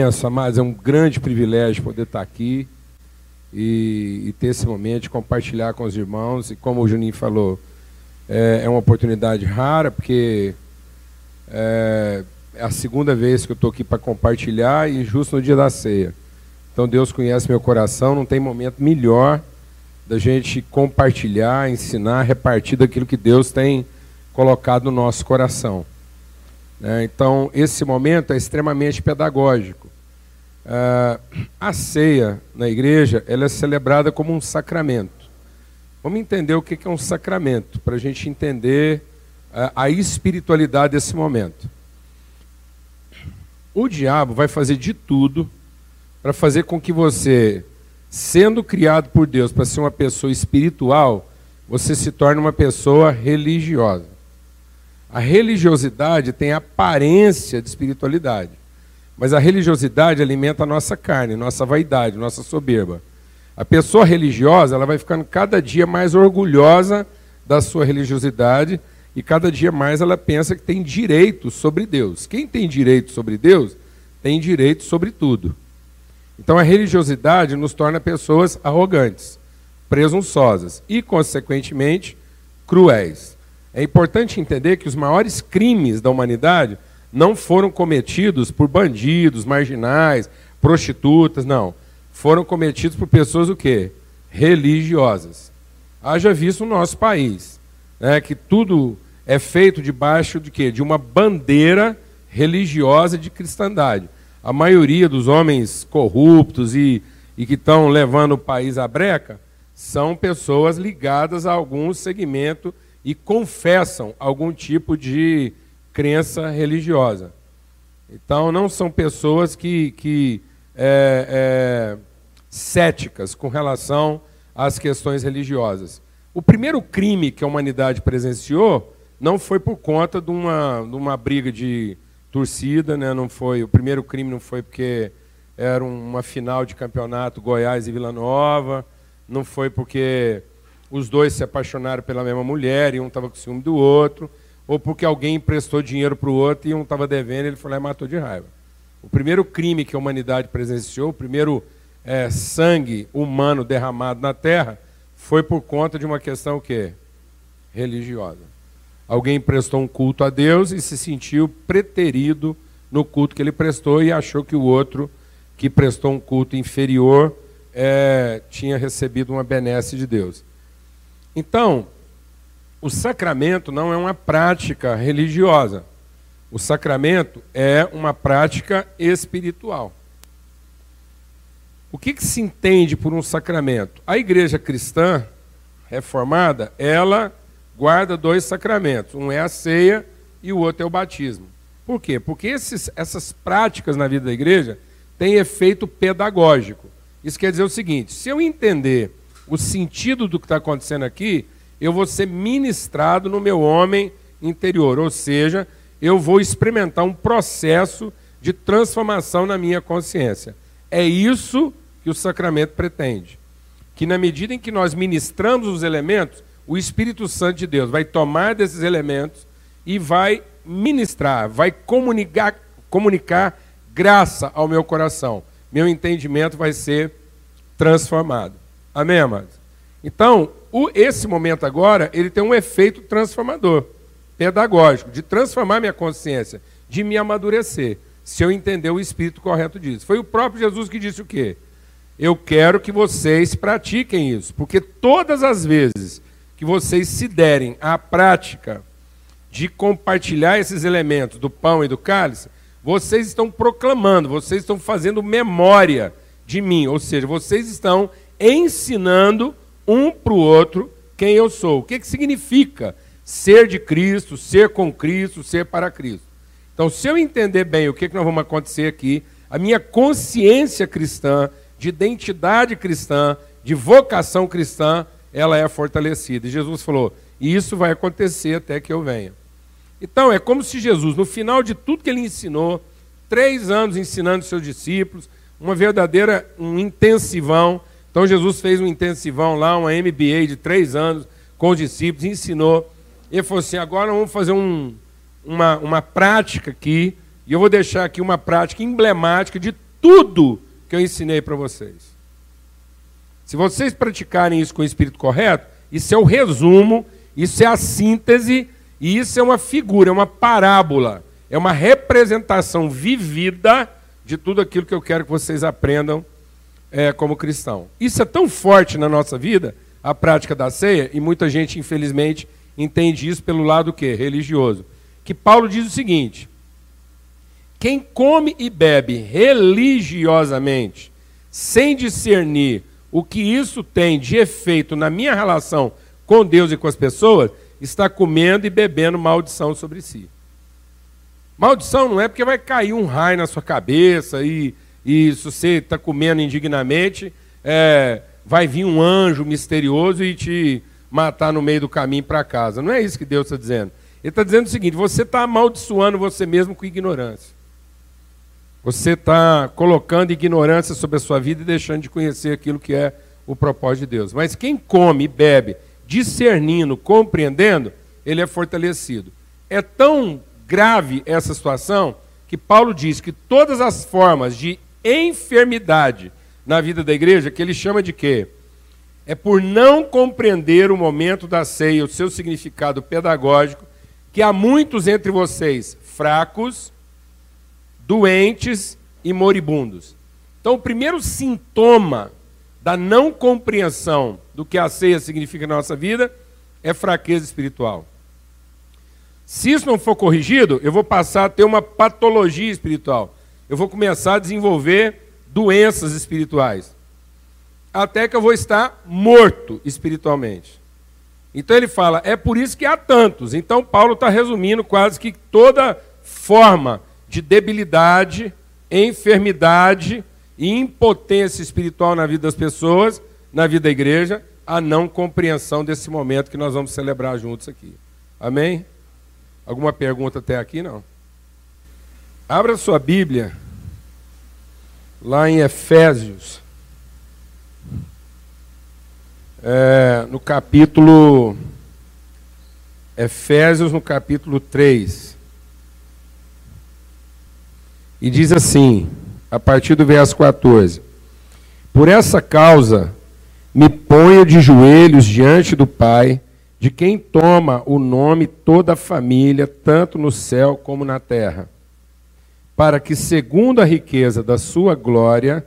benção, amados. É um grande privilégio poder estar aqui e, e, ter esse momento de compartilhar com os irmãos. E como o Juninho falou, é, é uma oportunidade rara, porque é, é a segunda vez que eu estou aqui para compartilhar e justo no dia da ceia. Então Deus conhece meu coração, não tem momento melhor da gente compartilhar, ensinar, repartir daquilo que Deus tem colocado no nosso coração. É, então, esse momento é extremamente pedagógico. É, a ceia na igreja ela é celebrada como um sacramento. Vamos entender o que é um sacramento, para a gente entender é, a espiritualidade desse momento. O diabo vai fazer de tudo para fazer com que você, sendo criado por Deus para ser uma pessoa espiritual, você se torne uma pessoa religiosa. A religiosidade tem aparência de espiritualidade, mas a religiosidade alimenta a nossa carne, nossa vaidade, nossa soberba. A pessoa religiosa, ela vai ficando cada dia mais orgulhosa da sua religiosidade e cada dia mais ela pensa que tem direito sobre Deus. Quem tem direito sobre Deus, tem direito sobre tudo. Então a religiosidade nos torna pessoas arrogantes, presunçosas e, consequentemente, cruéis. É importante entender que os maiores crimes da humanidade não foram cometidos por bandidos, marginais, prostitutas, não. Foram cometidos por pessoas o quê? Religiosas. Haja visto no nosso país, né, que tudo é feito debaixo de quê? De uma bandeira religiosa de cristandade. A maioria dos homens corruptos e, e que estão levando o país à breca são pessoas ligadas a algum segmento e confessam algum tipo de crença religiosa. Então, não são pessoas que, que é, é, céticas com relação às questões religiosas. O primeiro crime que a humanidade presenciou não foi por conta de uma, de uma briga de torcida, né? não foi, o primeiro crime não foi porque era uma final de campeonato Goiás e Vila Nova, não foi porque os dois se apaixonaram pela mesma mulher e um estava com ciúme do outro, ou porque alguém emprestou dinheiro para o outro e um estava devendo ele foi lá e matou de raiva. O primeiro crime que a humanidade presenciou, o primeiro é, sangue humano derramado na terra, foi por conta de uma questão o quê? religiosa. Alguém prestou um culto a Deus e se sentiu preterido no culto que ele prestou e achou que o outro que prestou um culto inferior é, tinha recebido uma benesse de Deus. Então, o sacramento não é uma prática religiosa. O sacramento é uma prática espiritual. O que, que, se entende por um sacramento? A igreja cristã reformada, ela guarda dois sacramentos. Um é a ceia e o outro é o batismo. Por quê? Porque esses, essas práticas na vida da igreja têm efeito pedagógico. Isso quer dizer o seguinte: se eu entender o sentido do que está acontecendo aqui, eu vou ser ministrado no meu homem interior, ou seja, eu vou experimentar um processo de transformação na minha consciência. É isso que o sacramento pretende. Que na medida em que nós ministramos os elementos, o Espírito Santo de Deus vai tomar desses elementos e vai ministrar, vai comunicar, comunicar graça ao meu coração. Meu entendimento vai ser transformado. Amém, amados? Então, o, esse momento agora, ele tem um efeito transformador, pedagógico, de transformar minha consciência, de me amadurecer, se eu entender o espírito correto disso. Foi o próprio Jesus que disse o quê? Eu quero que vocês pratiquem isso, porque todas as vezes que vocês se derem à prática de compartilhar esses elementos do pão e do cálice, vocês estão proclamando, vocês estão fazendo memória de mim, ou seja, vocês estão ensinando um para o outro quem eu sou. O que, que significa ser de Cristo, ser com Cristo, ser para Cristo? Então, se eu entender bem o que, que nós vamos acontecer aqui, a minha consciência cristã, de identidade cristã, de vocação cristã, ela é fortalecida. E Jesus falou: e isso vai acontecer até que eu venha. Então, é como se Jesus, no final de tudo que ele ensinou, três anos ensinando seus discípulos, uma verdadeira, um intensivão. Então Jesus fez um intensivão lá, uma MBA de três anos com os discípulos, ensinou. Ele falou assim: agora vamos fazer um, uma, uma prática aqui, e eu vou deixar aqui uma prática emblemática de tudo que eu ensinei para vocês. Se vocês praticarem isso com o espírito correto, isso é o resumo, isso é a síntese, e isso é uma figura, é uma parábola, é uma representação vivida de tudo aquilo que eu quero que vocês aprendam é, como cristão. Isso é tão forte na nossa vida, a prática da ceia, e muita gente, infelizmente, entende isso pelo lado que religioso. Que Paulo diz o seguinte: quem come e bebe religiosamente, sem discernir o que isso tem de efeito na minha relação com Deus e com as pessoas, está comendo e bebendo maldição sobre si. Maldição não é porque vai cair um raio na sua cabeça e, e se você está comendo indignamente, é, vai vir um anjo misterioso e te matar no meio do caminho para casa. Não é isso que Deus está dizendo. Ele está dizendo o seguinte: você está amaldiçoando você mesmo com ignorância. Você está colocando ignorância sobre a sua vida e deixando de conhecer aquilo que é o propósito de Deus. Mas quem come e bebe, discernindo, compreendendo, ele é fortalecido. É tão grave essa situação que Paulo diz que todas as formas de enfermidade na vida da igreja, que ele chama de quê? É por não compreender o momento da ceia, o seu significado pedagógico, que há muitos entre vocês fracos, doentes e moribundos. Então, o primeiro sintoma da não compreensão do que a ceia significa na nossa vida é fraqueza espiritual. Se isso não for corrigido, eu vou passar a ter uma patologia espiritual. Eu vou começar a desenvolver doenças espirituais. Até que eu vou estar morto espiritualmente. Então ele fala, é por isso que há tantos. Então Paulo está resumindo quase que toda forma de debilidade, enfermidade e impotência espiritual na vida das pessoas, na vida da igreja, a não compreensão desse momento que nós vamos celebrar juntos aqui. Amém? Alguma pergunta até aqui? Não. Abra sua Bíblia lá em Efésios, é, no capítulo. Efésios, no capítulo 3. E diz assim, a partir do verso 14: Por essa causa me ponho de joelhos diante do Pai, de quem toma o nome toda a família, tanto no céu como na terra, para que, segundo a riqueza da sua glória,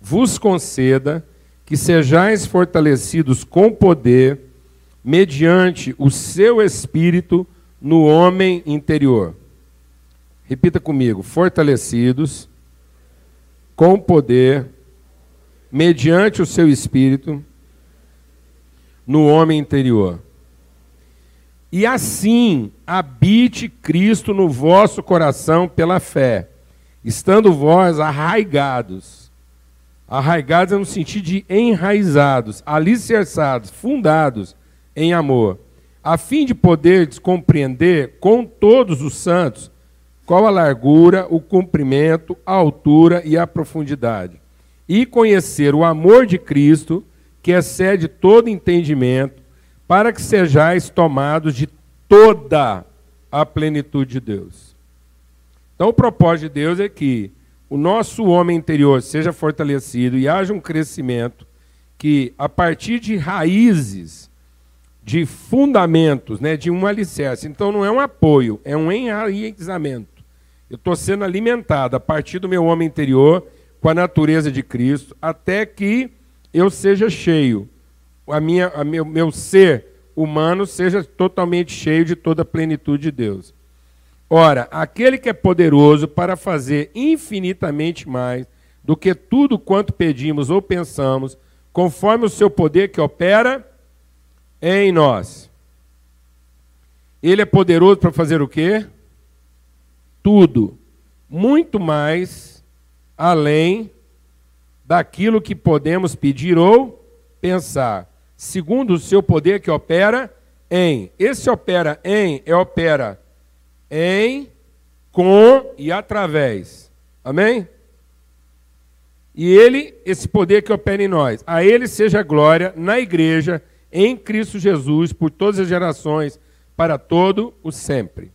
vos conceda que sejais fortalecidos com poder, mediante o seu espírito no homem interior Repita comigo: fortalecidos com poder, mediante o seu espírito, no homem interior. E assim habite Cristo no vosso coração pela fé, estando vós arraigados. Arraigados é no sentido de enraizados, alicerçados, fundados em amor, a fim de poderes compreender com todos os santos qual a largura, o comprimento, a altura e a profundidade. E conhecer o amor de Cristo, que excede todo entendimento, para que sejais tomados de toda a plenitude de Deus. Então, o propósito de Deus é que o nosso homem interior seja fortalecido e haja um crescimento que, a partir de raízes, de fundamentos, né, de um alicerce. Então, não é um apoio, é um enraizamento. Eu estou sendo alimentado a partir do meu homem interior com a natureza de Cristo, até que eu seja cheio, a minha, a meu, meu ser humano seja totalmente cheio de toda a plenitude de Deus. Ora, aquele que é poderoso para fazer infinitamente mais do que tudo quanto pedimos ou pensamos, conforme o seu poder que opera em nós. Ele é poderoso para fazer o quê? tudo, muito mais além daquilo que podemos pedir ou pensar, segundo o seu poder que opera em. Esse opera em é opera em, com e através. Amém? E ele, esse poder que opera em nós, a ele seja glória na igreja, em Cristo Jesus, por todas as gerações, para todo o sempre.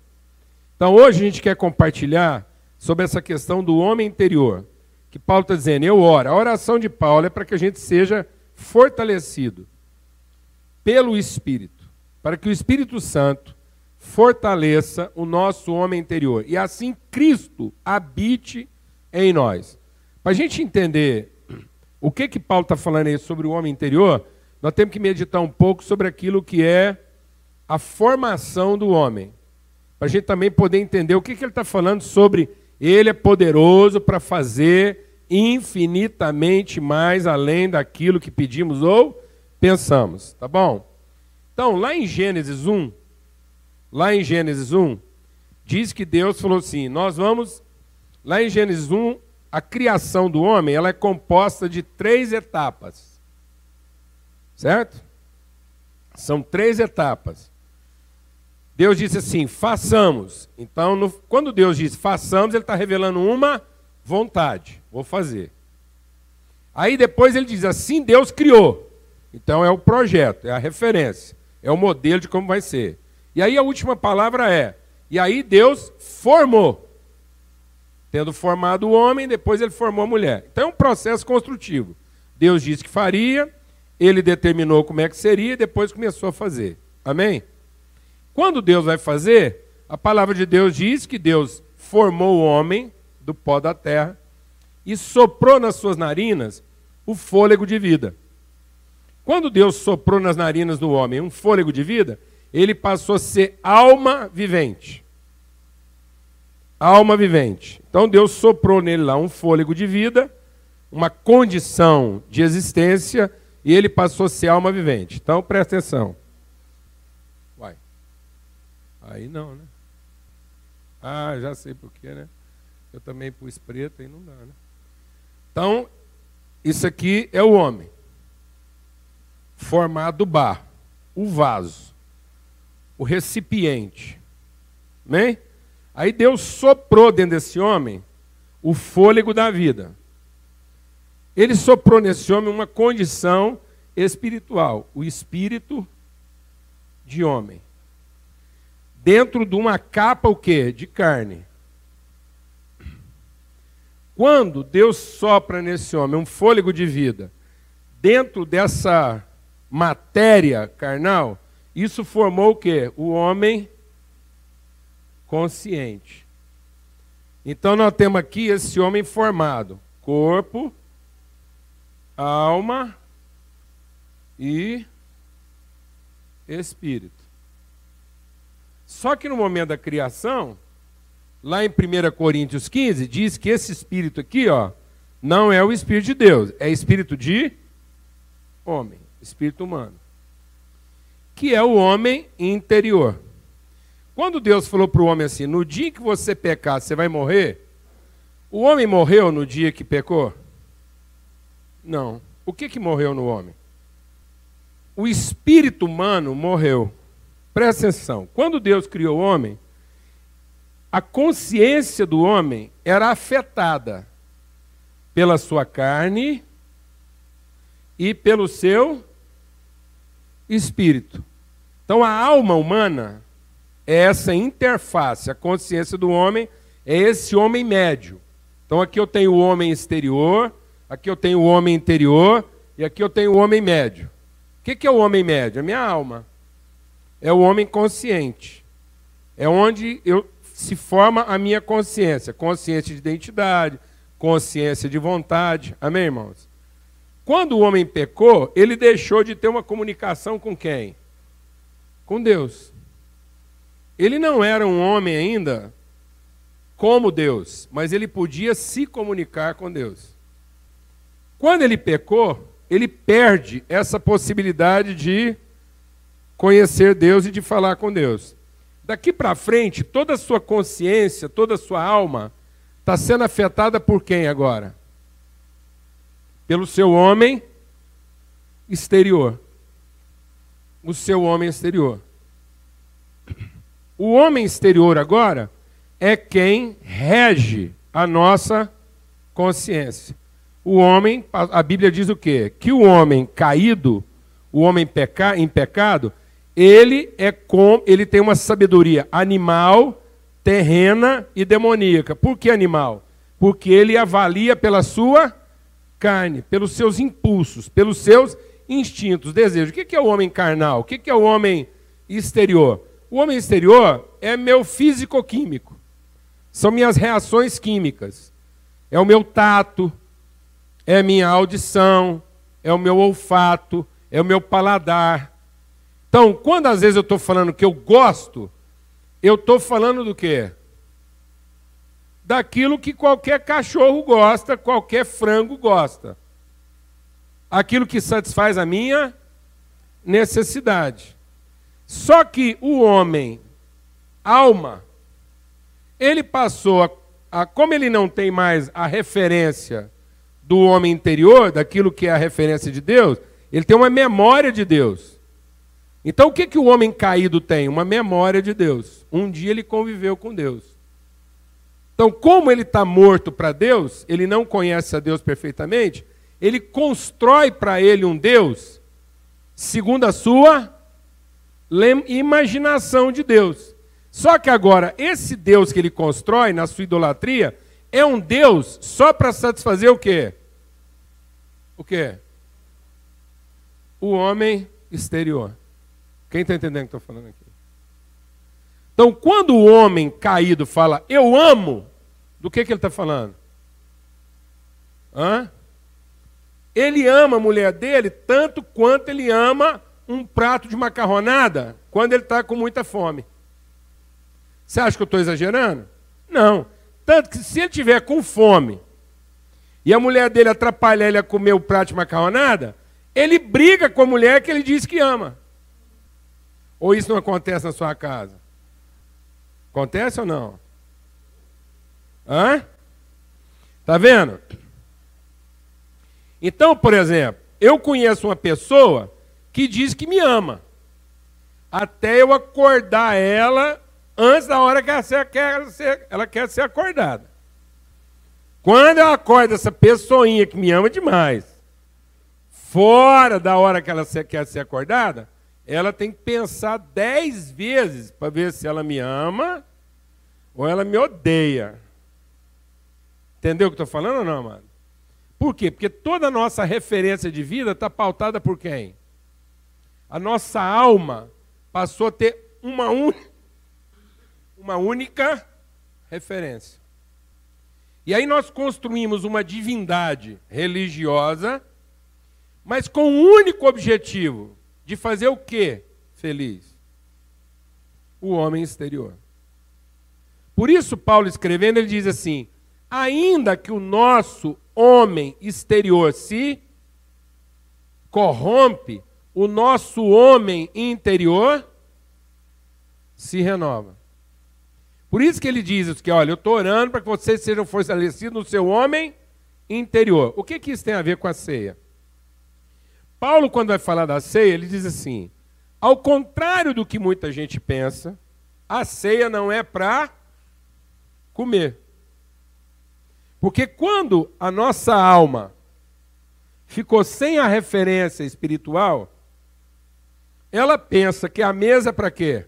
Então hoje a gente quer compartilhar sobre essa questão do homem interior, que Paulo está dizendo, eu oro. A oração de Paulo é para que a gente seja fortalecido pelo Espírito, para que o Espírito Santo fortaleça o nosso homem interior e assim Cristo habite em nós. Para a gente entender o que que Paulo está falando aí sobre o homem interior, nós temos que meditar um pouco sobre aquilo que é a formação do homem. Para a gente também poder entender o que, que ele está falando sobre ele é poderoso para fazer infinitamente mais além daquilo que pedimos ou pensamos. Tá bom? Então, lá em Gênesis 1, lá em Gênesis 1, diz que Deus falou assim: nós vamos. Lá em Gênesis 1, a criação do homem ela é composta de três etapas. Certo? São três etapas. Deus disse assim: façamos. Então, no, quando Deus diz façamos, Ele está revelando uma vontade. Vou fazer. Aí depois ele diz assim: Deus criou. Então é o projeto, é a referência, é o modelo de como vai ser. E aí a última palavra é: e aí Deus formou. Tendo formado o homem, depois ele formou a mulher. Então é um processo construtivo. Deus disse que faria, ele determinou como é que seria, e depois começou a fazer. Amém? Quando Deus vai fazer, a palavra de Deus diz que Deus formou o homem do pó da terra e soprou nas suas narinas o fôlego de vida. Quando Deus soprou nas narinas do homem um fôlego de vida, ele passou a ser alma vivente. Alma vivente. Então Deus soprou nele lá um fôlego de vida, uma condição de existência, e ele passou a ser alma vivente. Então presta atenção. Aí não, né? Ah, já sei porquê, né? Eu também pus preto e não dá, né? Então, isso aqui é o homem. Formado do barro, o vaso, o recipiente. Amém? Aí Deus soprou dentro desse homem o fôlego da vida. Ele soprou nesse homem uma condição espiritual, o espírito de homem dentro de uma capa o quê? De carne. Quando Deus sopra nesse homem um fôlego de vida, dentro dessa matéria carnal, isso formou o quê? O homem consciente. Então nós temos aqui esse homem formado: corpo, alma e espírito. Só que no momento da criação, lá em 1 Coríntios 15, diz que esse espírito aqui, ó, não é o espírito de Deus, é espírito de homem, espírito humano. Que é o homem interior. Quando Deus falou para o homem assim: no dia que você pecar, você vai morrer. O homem morreu no dia que pecou? Não. O que, que morreu no homem? O espírito humano morreu. Presta atenção. Quando Deus criou o homem, a consciência do homem era afetada pela sua carne e pelo seu espírito. Então a alma humana é essa interface, a consciência do homem é esse homem médio. Então aqui eu tenho o homem exterior, aqui eu tenho o homem interior e aqui eu tenho o homem médio. O que é o homem médio? A minha alma é o homem consciente. É onde eu, se forma a minha consciência. Consciência de identidade, consciência de vontade. Amém, irmãos? Quando o homem pecou, ele deixou de ter uma comunicação com quem? Com Deus. Ele não era um homem ainda como Deus, mas ele podia se comunicar com Deus. Quando ele pecou, ele perde essa possibilidade de conhecer Deus e de falar com Deus. Daqui para frente, toda a sua consciência, toda a sua alma está sendo afetada por quem agora? Pelo seu homem exterior. O seu homem exterior. O homem exterior agora é quem rege a nossa consciência. O homem, a Bíblia diz o quê? Que o homem caído, o homem peca, em pecado, ele é com, ele tem uma sabedoria animal, terrena e demoníaca. Por que animal? porque ele avalia pela sua carne, pelos seus impulsos, pelos seus instintos, desejos. O que é o homem carnal? O que é o homem exterior? O homem exterior é meu físico-químico. São minhas reações químicas. É o meu tato, é minha audição, é o meu olfato, é o meu paladar. Então, quando às vezes eu estou falando que eu gosto, eu estou falando do quê? Daquilo que qualquer cachorro gosta, qualquer frango gosta. Aquilo que satisfaz a minha necessidade. Só que o homem, alma, ele passou a, a, como ele não tem mais a referência do homem interior, daquilo que é a referência de Deus, ele tem uma memória de Deus. Então o que, que o homem caído tem? Uma memória de Deus. Um dia ele conviveu com Deus. Então, como ele está morto para Deus, ele não conhece a Deus perfeitamente, ele constrói para ele um Deus segundo a sua imaginação de Deus. Só que agora, esse Deus que ele constrói na sua idolatria é um Deus só para satisfazer o quê? O quê? O homem exterior. Quem está entendendo o que estou falando aqui? Então, quando o homem caído fala, eu amo, do que, que ele está falando? Hã? Ele ama a mulher dele tanto quanto ele ama um prato de macarronada quando ele está com muita fome. Você acha que eu estou exagerando? Não. Tanto que se ele tiver com fome e a mulher dele atrapalhar ele a comer o prato de macarronada, ele briga com a mulher que ele diz que ama. Ou isso não acontece na sua casa? Acontece ou não? Hã? Tá vendo? Então, por exemplo, eu conheço uma pessoa que diz que me ama. Até eu acordar ela antes da hora que ela quer ser, ela quer ser acordada. Quando eu acordo essa pessoinha que me ama demais, fora da hora que ela quer ser acordada, ela tem que pensar dez vezes para ver se ela me ama ou ela me odeia. Entendeu o que estou falando ou não, amado? Por quê? Porque toda a nossa referência de vida está pautada por quem? A nossa alma passou a ter uma única uma única referência. E aí nós construímos uma divindade religiosa, mas com o um único objetivo de fazer o quê? Feliz. O homem exterior. Por isso, Paulo escrevendo, ele diz assim: ainda que o nosso homem exterior se corrompe, o nosso homem interior se renova. Por isso que ele diz que, olha, eu estou orando para que vocês sejam fortalecidos no seu homem interior. O que, que isso tem a ver com a ceia? Paulo, quando vai falar da ceia, ele diz assim: ao contrário do que muita gente pensa, a ceia não é para comer. Porque quando a nossa alma ficou sem a referência espiritual, ela pensa que a mesa é para quê?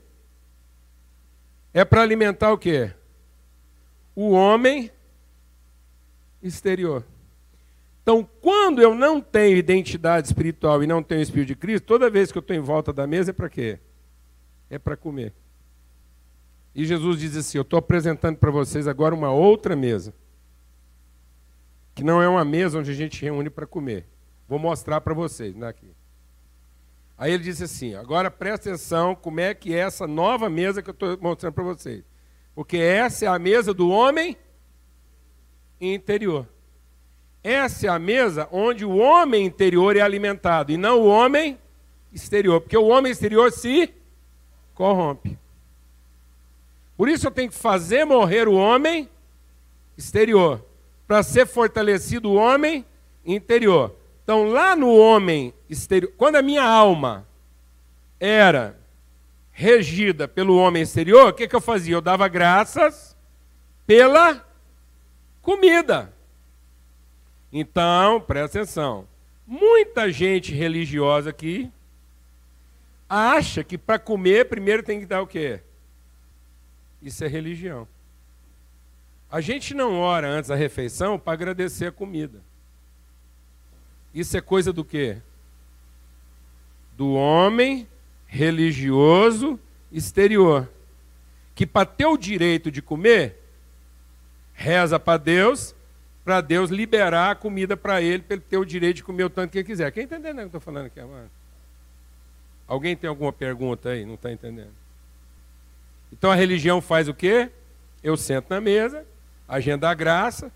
é para alimentar o quê? O homem exterior. Então, quando eu não tenho identidade espiritual e não tenho o Espírito de Cristo, toda vez que eu estou em volta da mesa é para quê? É para comer. E Jesus diz assim: Eu estou apresentando para vocês agora uma outra mesa. Que não é uma mesa onde a gente reúne para comer. Vou mostrar para vocês, né, aqui. Aí ele disse assim: agora presta atenção como é que é essa nova mesa que eu estou mostrando para vocês. Porque essa é a mesa do homem interior. Essa é a mesa onde o homem interior é alimentado e não o homem exterior. Porque o homem exterior se corrompe. Por isso eu tenho que fazer morrer o homem exterior, para ser fortalecido o homem interior. Então, lá no homem exterior, quando a minha alma era regida pelo homem exterior, o que, que eu fazia? Eu dava graças pela comida. Então, presta atenção. Muita gente religiosa aqui acha que para comer primeiro tem que dar o quê? Isso é religião. A gente não ora antes da refeição para agradecer a comida. Isso é coisa do quê? Do homem religioso exterior. Que para ter o direito de comer, reza para Deus, para Deus liberar a comida para ele, para ele ter o direito de comer o tanto que ele quiser. Quem está entendendo o que eu estou falando aqui agora? Alguém tem alguma pergunta aí? Não está entendendo? Então a religião faz o quê? Eu sento na mesa, a gente dá graça,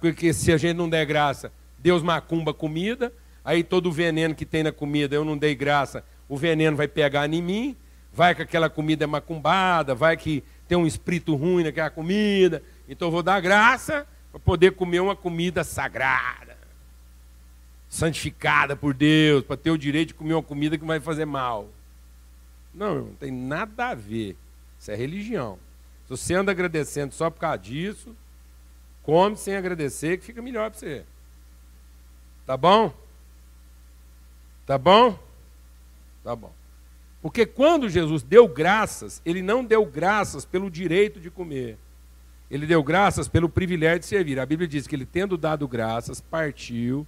porque se a gente não der graça, Deus macumba comida, aí todo o veneno que tem na comida, eu não dei graça, o veneno vai pegar em mim, vai que aquela comida é macumbada, vai que tem um espírito ruim naquela comida, então eu vou dar graça para poder comer uma comida sagrada, santificada por Deus, para ter o direito de comer uma comida que vai fazer mal. Não, não tem nada a ver. Isso é religião. Se você anda agradecendo só por causa disso, come sem agradecer, que fica melhor para você. Tá bom? Tá bom? Tá bom. Porque quando Jesus deu graças, ele não deu graças pelo direito de comer. Ele deu graças pelo privilégio de servir. A Bíblia diz que ele, tendo dado graças, partiu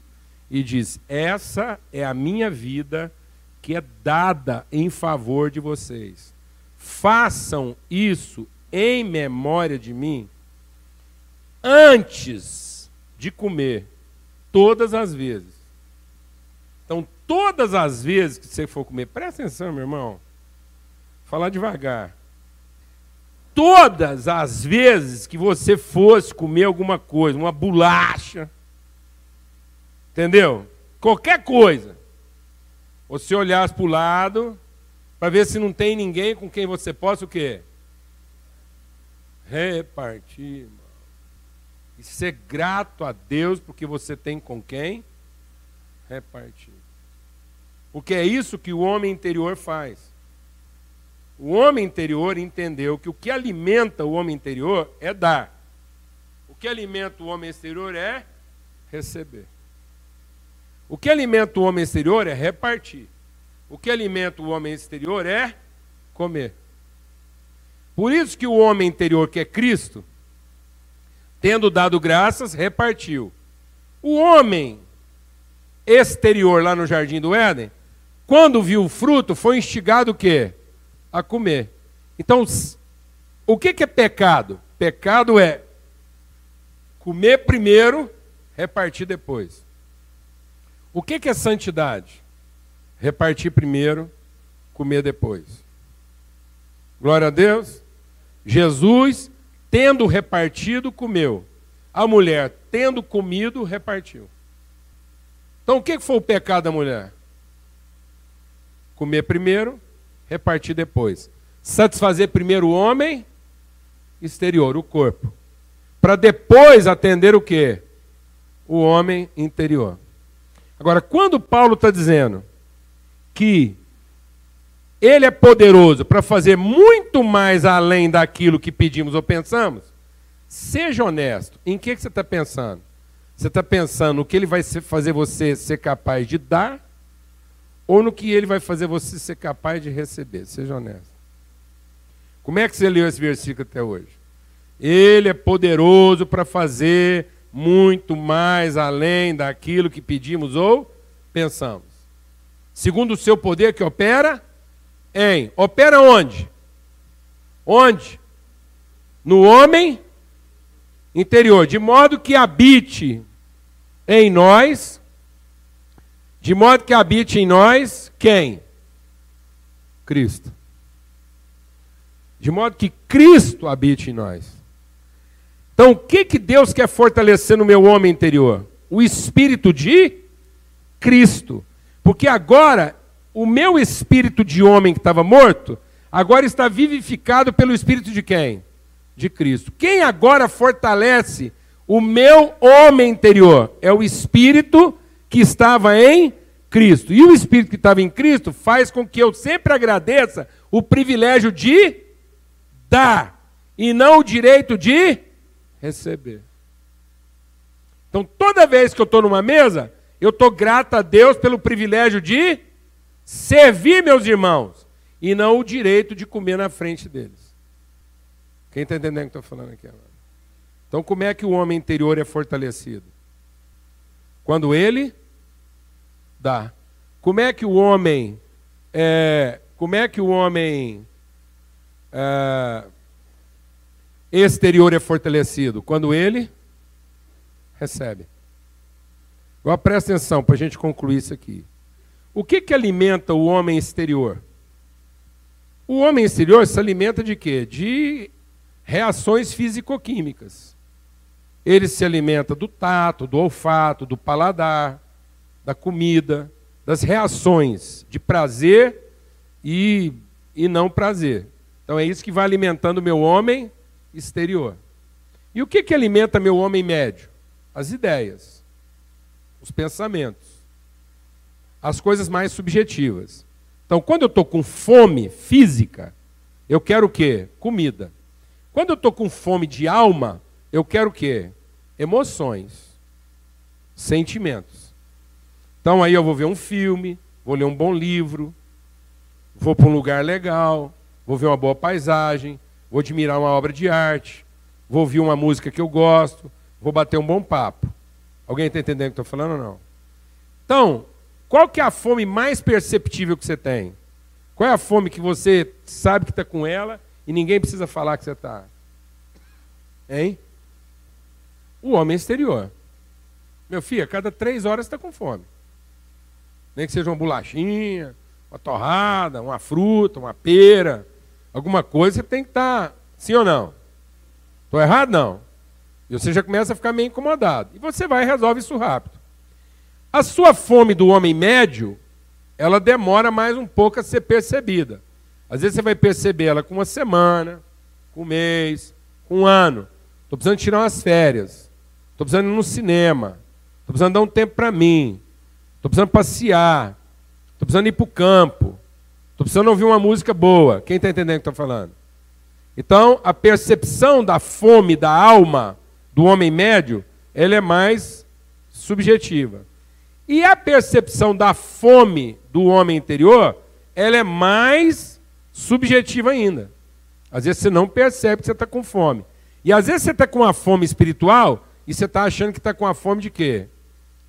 e diz: Essa é a minha vida que é dada em favor de vocês. Façam isso em memória de mim antes de comer, todas as vezes. Então, todas as vezes que você for comer, presta atenção, meu irmão. Falar devagar todas as vezes que você fosse comer alguma coisa, uma bolacha, entendeu? Qualquer coisa, você olhasse para o lado, para ver se não tem ninguém com quem você possa o quê? Repartir, irmão. E ser grato a Deus porque você tem com quem? Repartir. Porque é isso que o homem interior faz. O homem interior entendeu que o que alimenta o homem interior é dar. O que alimenta o homem exterior é receber. O que alimenta o homem exterior é repartir. O que alimenta o homem exterior é comer. Por isso que o homem interior, que é Cristo, tendo dado graças, repartiu. O homem exterior lá no jardim do Éden, quando viu o fruto, foi instigado o quê? a comer. Então, o que, é pecado? Pecado é comer primeiro, repartir depois. O que, é santidade? Repartir primeiro, comer depois. Glória a Deus. Jesus, tendo repartido, comeu. A mulher, tendo comido, repartiu. Então, o que foi o pecado da mulher? Comer primeiro, repartir depois. Satisfazer primeiro o homem exterior, o corpo. Para depois atender o que? O homem interior. Agora, quando Paulo está dizendo que ele é poderoso para fazer muito mais além daquilo que pedimos ou pensamos, seja honesto. Em que, que você está pensando? Você está pensando no que ele vai fazer você ser capaz de dar ou no que ele vai fazer você ser capaz de receber. Seja honesto. Como é que você leu esse versículo até hoje? Ele é poderoso para fazer muito mais além daquilo que pedimos ou pensamos. Segundo o seu poder que opera em. Opera onde? Onde? No homem interior, de modo que habite em nós de modo que habite em nós quem? Cristo. De modo que Cristo habite em nós. Então, o que, que Deus quer fortalecer no meu homem interior? O espírito de Cristo. Porque agora, o meu espírito de homem que estava morto, agora está vivificado pelo espírito de quem? De Cristo. Quem agora fortalece o meu homem interior? É o espírito que estava em Cristo. E o Espírito que estava em Cristo faz com que eu sempre agradeça o privilégio de dar e não o direito de receber. Então, toda vez que eu estou numa mesa, eu estou grato a Deus pelo privilégio de servir meus irmãos e não o direito de comer na frente deles. Quem está entendendo o que estou falando aqui agora? Então, como é que o homem interior é fortalecido? Quando ele dá. Como é que o homem é, como é que o homem é, exterior é fortalecido? Quando ele recebe. Agora presta atenção para a gente concluir isso aqui. O que, que alimenta o homem exterior? O homem exterior se alimenta de quê? De reações físico-químicas. Ele se alimenta do tato, do olfato, do paladar, da comida, das reações de prazer e, e não prazer. Então é isso que vai alimentando o meu homem exterior. E o que, que alimenta meu homem médio? As ideias, os pensamentos, as coisas mais subjetivas. Então, quando eu estou com fome física, eu quero o quê? Comida. Quando eu estou com fome de alma, eu quero o quê? Emoções, sentimentos. Então aí eu vou ver um filme, vou ler um bom livro, vou para um lugar legal, vou ver uma boa paisagem, vou admirar uma obra de arte, vou ouvir uma música que eu gosto, vou bater um bom papo. Alguém está entendendo o que estou falando ou não? Então, qual que é a fome mais perceptível que você tem? Qual é a fome que você sabe que está com ela e ninguém precisa falar que você está? Hein? O homem exterior. Meu filho, a cada três horas está com fome. Nem que seja uma bolachinha, uma torrada, uma fruta, uma pera, alguma coisa, você tem que estar. Tá, sim ou não? Estou errado? Não. E você já começa a ficar meio incomodado. E você vai e resolve isso rápido. A sua fome do homem médio, ela demora mais um pouco a ser percebida. Às vezes você vai perceber ela com uma semana, com um mês, com um ano. Estou precisando tirar umas férias. Estou precisando ir no cinema. Estou precisando dar um tempo para mim. Estou precisando passear. Estou precisando ir para o campo. Estou precisando ouvir uma música boa. Quem está entendendo o que estou falando? Então, a percepção da fome da alma do homem médio, ela é mais subjetiva. E a percepção da fome do homem interior, ela é mais subjetiva ainda. Às vezes você não percebe que você está com fome. E às vezes você está com uma fome espiritual e você está achando que está com a fome de quê?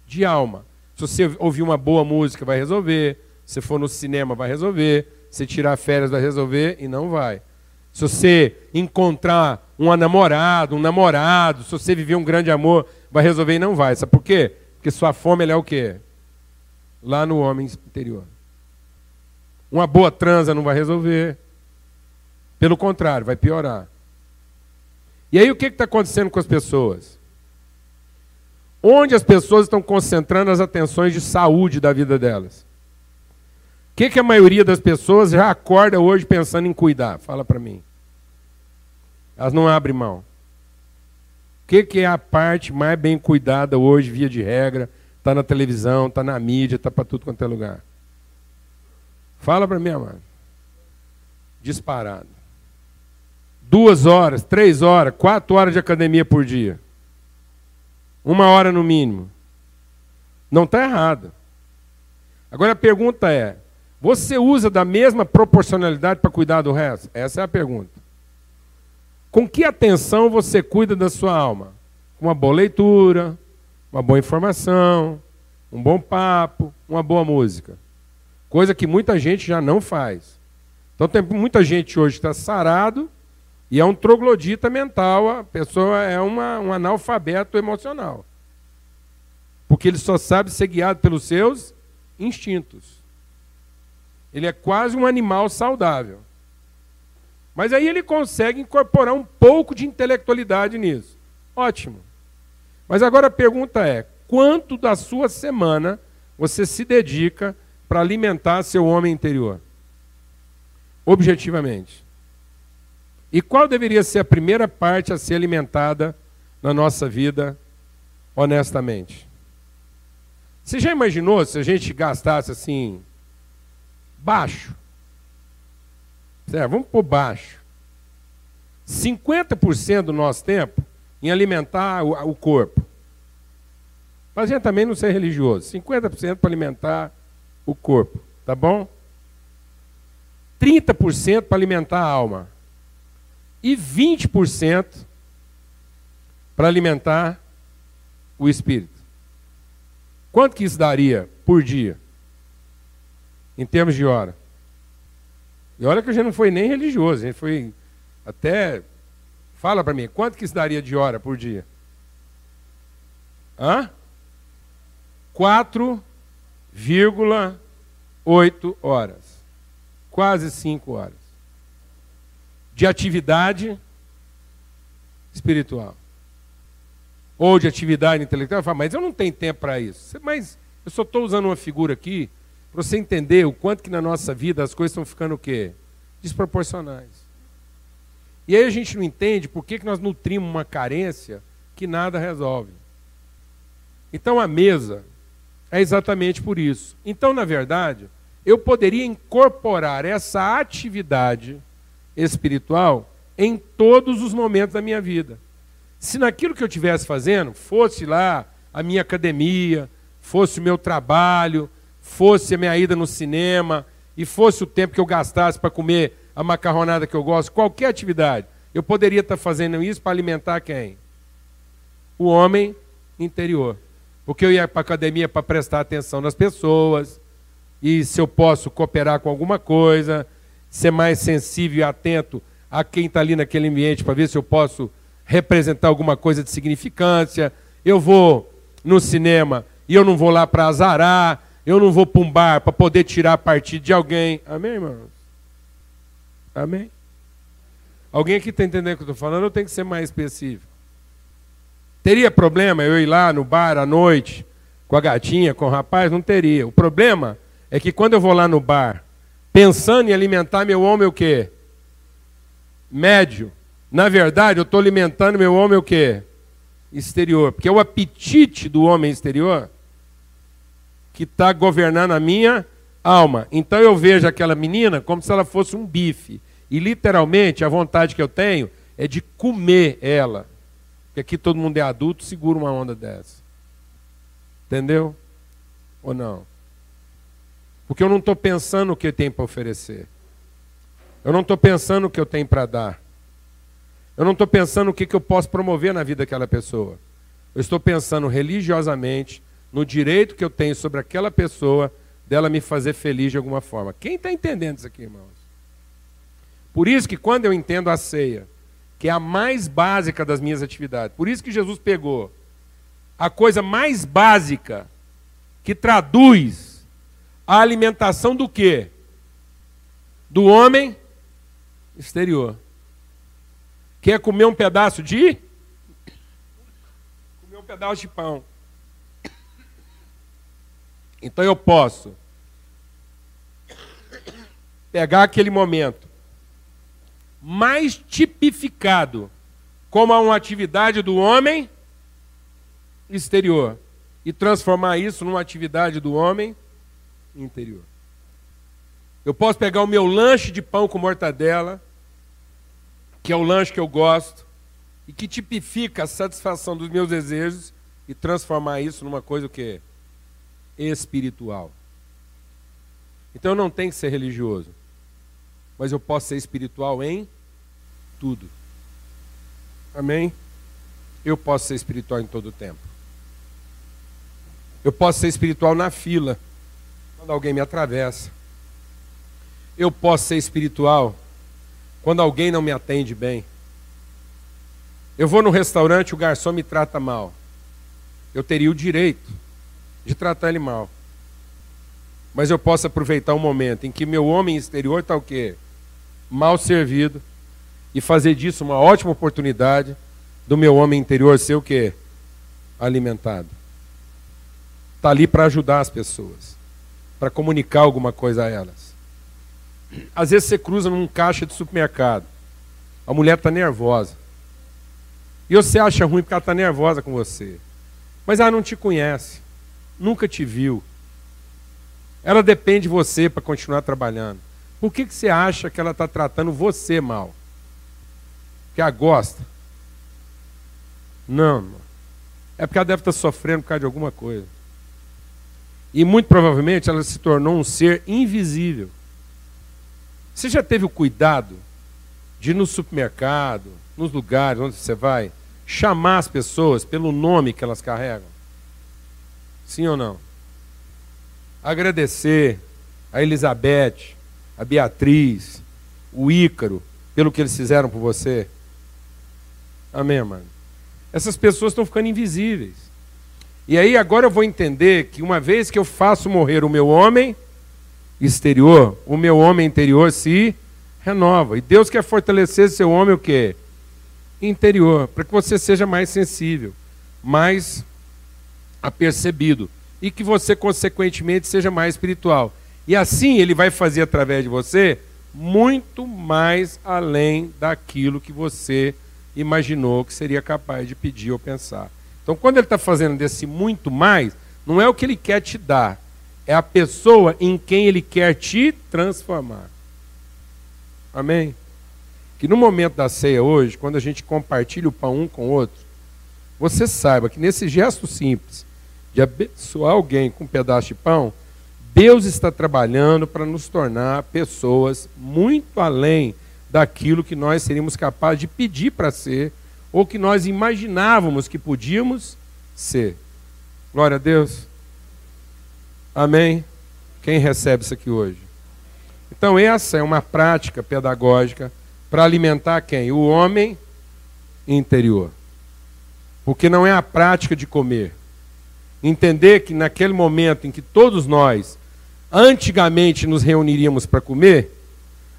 De alma. Se você ouvir uma boa música, vai resolver. Se for no cinema, vai resolver. Se tirar férias, vai resolver. E não vai. Se você encontrar uma namorada, um namorado, se você viver um grande amor, vai resolver e não vai. Sabe por quê? Porque sua fome é o quê? Lá no homem interior. Uma boa transa não vai resolver. Pelo contrário, vai piorar. E aí o que está acontecendo com as pessoas? Onde as pessoas estão concentrando as atenções de saúde da vida delas? O que, que a maioria das pessoas já acorda hoje pensando em cuidar? Fala para mim. Elas não abrem mão. O que, que é a parte mais bem cuidada hoje, via de regra? Está na televisão, está na mídia, está para tudo quanto é lugar. Fala para mim, amado. Disparado. Duas horas, três horas, quatro horas de academia por dia. Uma hora no mínimo. Não está errado. Agora a pergunta é: você usa da mesma proporcionalidade para cuidar do resto? Essa é a pergunta. Com que atenção você cuida da sua alma? Uma boa leitura, uma boa informação, um bom papo, uma boa música. Coisa que muita gente já não faz. Então tem muita gente hoje está sarado e é um troglodita mental, a pessoa é uma, um analfabeto emocional. Porque ele só sabe ser guiado pelos seus instintos. Ele é quase um animal saudável. Mas aí ele consegue incorporar um pouco de intelectualidade nisso. Ótimo. Mas agora a pergunta é: quanto da sua semana você se dedica para alimentar seu homem interior? Objetivamente. E qual deveria ser a primeira parte a ser alimentada na nossa vida, honestamente? Você já imaginou se a gente gastasse assim, baixo? Certo, vamos por baixo. 50% do nosso tempo em alimentar o, corpo. Para a gente também não ser religioso. 50% para alimentar o corpo, tá bom? 30% para alimentar a alma e 20% para alimentar o espírito. Quanto que isso daria por dia? Em termos de hora. E olha que a gente não foi nem religioso, gente foi até. Fala para mim, quanto que isso daria de hora por dia? Hã? 4,8 horas. Quase 5 horas. De atividade espiritual. Ou de atividade intelectual. Eu falo, mas eu não tenho tempo para isso. Mas eu só estou usando uma figura aqui para você entender o quanto que na nossa vida as coisas estão ficando o quê? Desproporcionais. E aí a gente não entende por que, que nós nutrimos uma carência que nada resolve. Então a mesa é exatamente por isso. Então, na verdade, eu poderia incorporar essa atividade espiritual em todos os momentos da minha vida. Se naquilo que eu estivesse fazendo fosse lá a minha academia, fosse o meu trabalho, fosse a minha ida no cinema, e fosse o tempo que eu gastasse para comer a macarronada que eu gosto, qualquer atividade, eu poderia estar fazendo isso para alimentar quem? O homem interior. Porque eu ia para a academia para prestar atenção nas pessoas, e se eu posso cooperar com alguma coisa, ser mais sensível e atento a quem está ali naquele ambiente para ver se eu posso representar alguma coisa de significância. Eu vou no cinema e eu não vou lá para azarar, eu não vou para um bar para poder tirar partido de alguém. Amém, irmãos? Amém? Alguém aqui está entendendo o que eu estou falando? Eu tenho que ser mais específico. Teria problema eu ir lá no bar à noite com a gatinha, com o rapaz? Não teria. O problema é que quando eu vou lá no bar, pensando em alimentar meu homem o quê? Médio. Na verdade, eu estou alimentando meu homem o quê? Exterior. Porque é o apetite do homem exterior que está governando a minha alma. Então eu vejo aquela menina como se ela fosse um bife. E literalmente a vontade que eu tenho é de comer ela. Porque aqui todo mundo é adulto, segura uma onda dessa. Entendeu? Ou não? Porque eu não estou pensando o que eu tenho para oferecer. Eu não estou pensando o que eu tenho para dar. Eu não estou pensando o que, que eu posso promover na vida daquela pessoa. Eu estou pensando religiosamente no direito que eu tenho sobre aquela pessoa dela me fazer feliz de alguma forma. Quem está entendendo isso aqui, irmãos? Por isso que quando eu entendo a ceia, que é a mais básica das minhas atividades, por isso que Jesus pegou a coisa mais básica que traduz a alimentação do quê? Do homem exterior. Quer comer um pedaço de? Comer um pedaço de pão. Então eu posso pegar aquele momento mais tipificado como uma atividade do homem exterior e transformar isso numa atividade do homem interior. Eu posso pegar o meu lanche de pão com mortadela, que é o lanche que eu gosto, e que tipifica a satisfação dos meus desejos, e transformar isso numa coisa o quê? Espiritual. Então eu não tenho que ser religioso, mas eu posso ser espiritual em tudo. Amém? Eu posso ser espiritual em todo o tempo. Eu posso ser espiritual na fila, quando alguém me atravessa. Eu posso ser espiritual quando alguém não me atende bem. Eu vou no restaurante, o garçom me trata mal. Eu teria o direito de tratar ele mal. Mas eu posso aproveitar um momento em que meu homem exterior está o quê? Mal servido e fazer disso uma ótima oportunidade do meu homem interior ser o quê? Alimentado. Está ali para ajudar as pessoas, para comunicar alguma coisa a elas. Às vezes você cruza num caixa de supermercado, a mulher está nervosa. E você acha ruim porque ela está nervosa com você. Mas ela não te conhece nunca te viu. Ela depende de você para continuar trabalhando. Por que, que você acha que ela está tratando você mal? Que a gosta? Não, É porque ela deve estar tá sofrendo por causa de alguma coisa. E muito provavelmente ela se tornou um ser invisível. Você já teve o cuidado de ir no supermercado, nos lugares onde você vai, chamar as pessoas pelo nome que elas carregam? Sim ou não? Agradecer a Elizabeth, a Beatriz, o Ícaro, pelo que eles fizeram por você? Amém, mano? Essas pessoas estão ficando invisíveis. E aí agora eu vou entender que uma vez que eu faço morrer o meu homem exterior, o meu homem interior se renova. E Deus quer fortalecer seu homem o quê? Interior, para que você seja mais sensível, mais apercebido e que você consequentemente seja mais espiritual. E assim ele vai fazer através de você muito mais além daquilo que você imaginou que seria capaz de pedir ou pensar. Então, quando ele está fazendo desse muito mais, não é o que ele quer te dar, é a pessoa em quem ele quer te transformar. Amém? Que no momento da ceia hoje, quando a gente compartilha o pão um com o outro, você saiba que nesse gesto simples de abençoar alguém com um pedaço de pão, Deus está trabalhando para nos tornar pessoas muito além daquilo que nós seríamos capazes de pedir para ser ou que nós imaginávamos que podíamos ser. Glória a Deus. Amém? Quem recebe isso aqui hoje? Então, essa é uma prática pedagógica para alimentar quem? O homem interior. Porque não é a prática de comer. Entender que naquele momento em que todos nós antigamente nos reuniríamos para comer,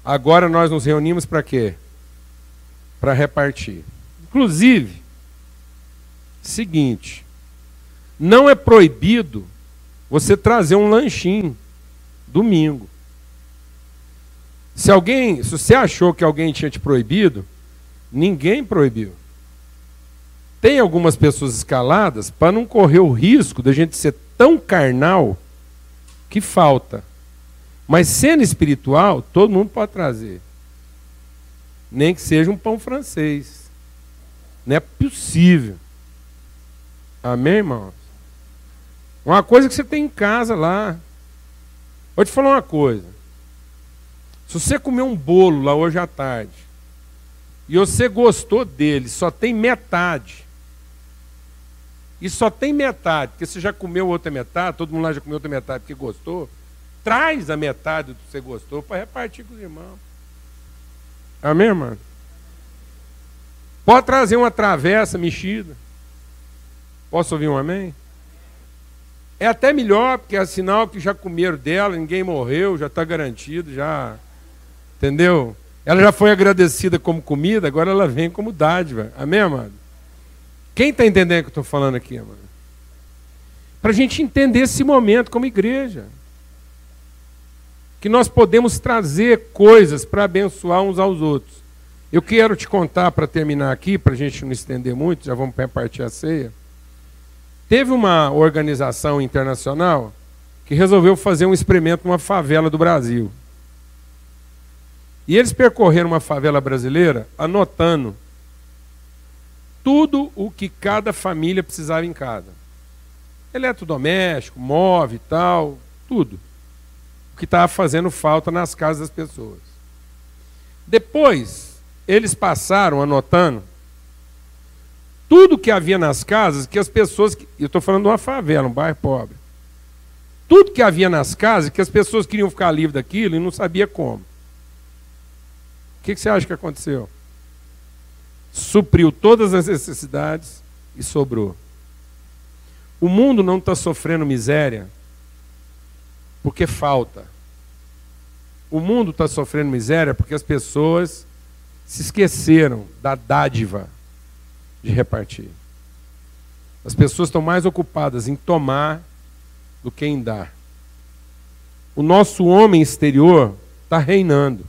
agora nós nos reunimos para quê? Para repartir. Inclusive, seguinte, não é proibido você trazer um lanchinho domingo. Se alguém, se você achou que alguém tinha te proibido, ninguém proibiu. Tem algumas pessoas escaladas para não correr o risco da gente ser tão carnal que falta. Mas sendo espiritual, todo mundo pode trazer. Nem que seja um pão francês. Não é possível. Amém, irmãos? Uma coisa que você tem em casa lá. Vou te falar uma coisa. Se você comer um bolo lá hoje à tarde e você gostou dele, só tem metade. E só tem metade, porque você já comeu outra metade, todo mundo lá já comeu outra metade porque gostou. Traz a metade do que você gostou para repartir com os irmãos. Amém, irmão? Pode trazer uma travessa mexida. Posso ouvir um amém? É até melhor, porque é sinal que já comeram dela, ninguém morreu, já está garantido, já. Entendeu? Ela já foi agradecida como comida, agora ela vem como dádiva. Amém, amado? Quem está entendendo o que eu estou falando aqui, amado? Para a gente entender esse momento como igreja. Que nós podemos trazer coisas para abençoar uns aos outros. Eu quero te contar, para terminar aqui, para a gente não estender muito, já vamos repartir a ceia. Teve uma organização internacional que resolveu fazer um experimento numa favela do Brasil. E eles percorreram uma favela brasileira anotando tudo o que cada família precisava em casa. Eletrodoméstico, móvel e tal, tudo. O que estava fazendo falta nas casas das pessoas. Depois, eles passaram anotando tudo que havia nas casas, que as pessoas. Eu estou falando de uma favela, um bairro pobre. Tudo que havia nas casas, que as pessoas queriam ficar livres daquilo e não sabia como. O que, que você acha que aconteceu? Supriu todas as necessidades e sobrou. O mundo não está sofrendo miséria porque falta. O mundo está sofrendo miséria porque as pessoas se esqueceram da dádiva de repartir. As pessoas estão mais ocupadas em tomar do que em dar. O nosso homem exterior está reinando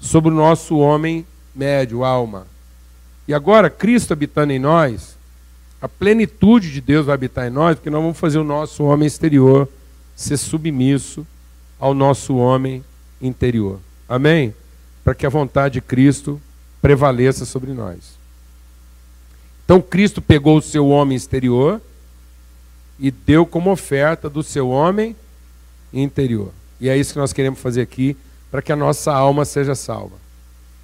sobre o nosso homem médio, alma. E agora, Cristo habitando em nós, a plenitude de Deus vai habitar em nós, porque nós vamos fazer o nosso homem exterior ser submisso ao nosso homem interior. Amém? Para que a vontade de Cristo prevaleça sobre nós. Então Cristo pegou o seu homem exterior e deu como oferta do seu homem interior. E é isso que nós queremos fazer aqui, para que a nossa alma seja salva.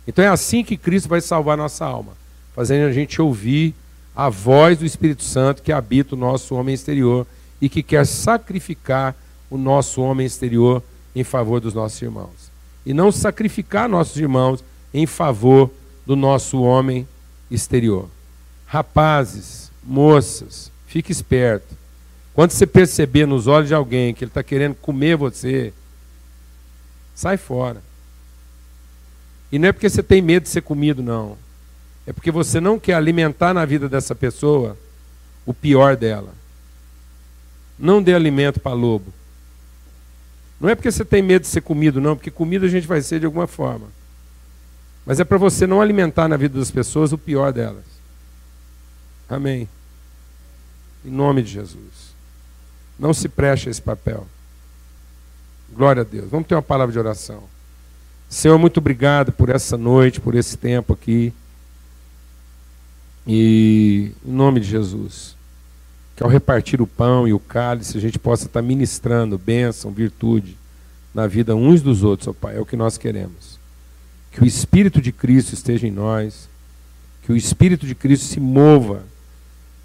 Então é assim que Cristo vai salvar a nossa alma, fazendo a gente ouvir a voz do Espírito Santo que habita o nosso homem exterior e que quer sacrificar o nosso homem exterior em favor dos nossos irmãos. E não sacrificar nossos irmãos em favor do nosso homem exterior. Rapazes, moças, fique esperto. Quando você perceber nos olhos de alguém que ele está querendo comer você, sai fora. E não é porque você tem medo de ser comido, não. É porque você não quer alimentar na vida dessa pessoa o pior dela. Não dê alimento para lobo. Não é porque você tem medo de ser comido, não, porque comida a gente vai ser de alguma forma. Mas é para você não alimentar na vida das pessoas o pior delas. Amém. Em nome de Jesus. Não se preste a esse papel. Glória a Deus. Vamos ter uma palavra de oração. Senhor, muito obrigado por essa noite, por esse tempo aqui. E em nome de Jesus, que ao repartir o pão e o cálice, a gente possa estar ministrando bênção, virtude na vida uns dos outros, ó Pai, é o que nós queremos. Que o Espírito de Cristo esteja em nós, que o Espírito de Cristo se mova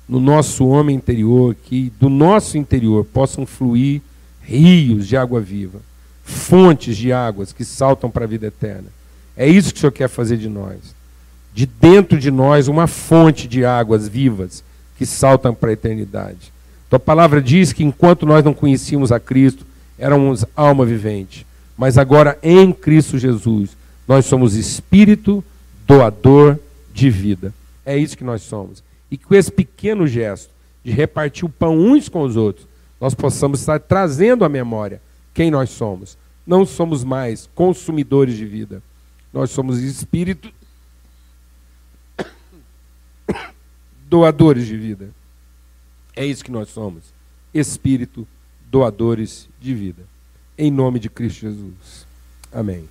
no nosso homem interior, que do nosso interior possam fluir rios de água viva, fontes de águas que saltam para a vida eterna. É isso que o Senhor quer fazer de nós. De dentro de nós, uma fonte de águas vivas que saltam para a eternidade. Tua palavra diz que enquanto nós não conhecíamos a Cristo, éramos alma vivente. Mas agora, em Cristo Jesus, nós somos espírito doador de vida. É isso que nós somos. E com esse pequeno gesto de repartir o pão uns com os outros, nós possamos estar trazendo à memória quem nós somos. Não somos mais consumidores de vida. Nós somos espírito doadores de vida. É isso que nós somos. Espírito doadores de vida. Em nome de Cristo Jesus. Amém.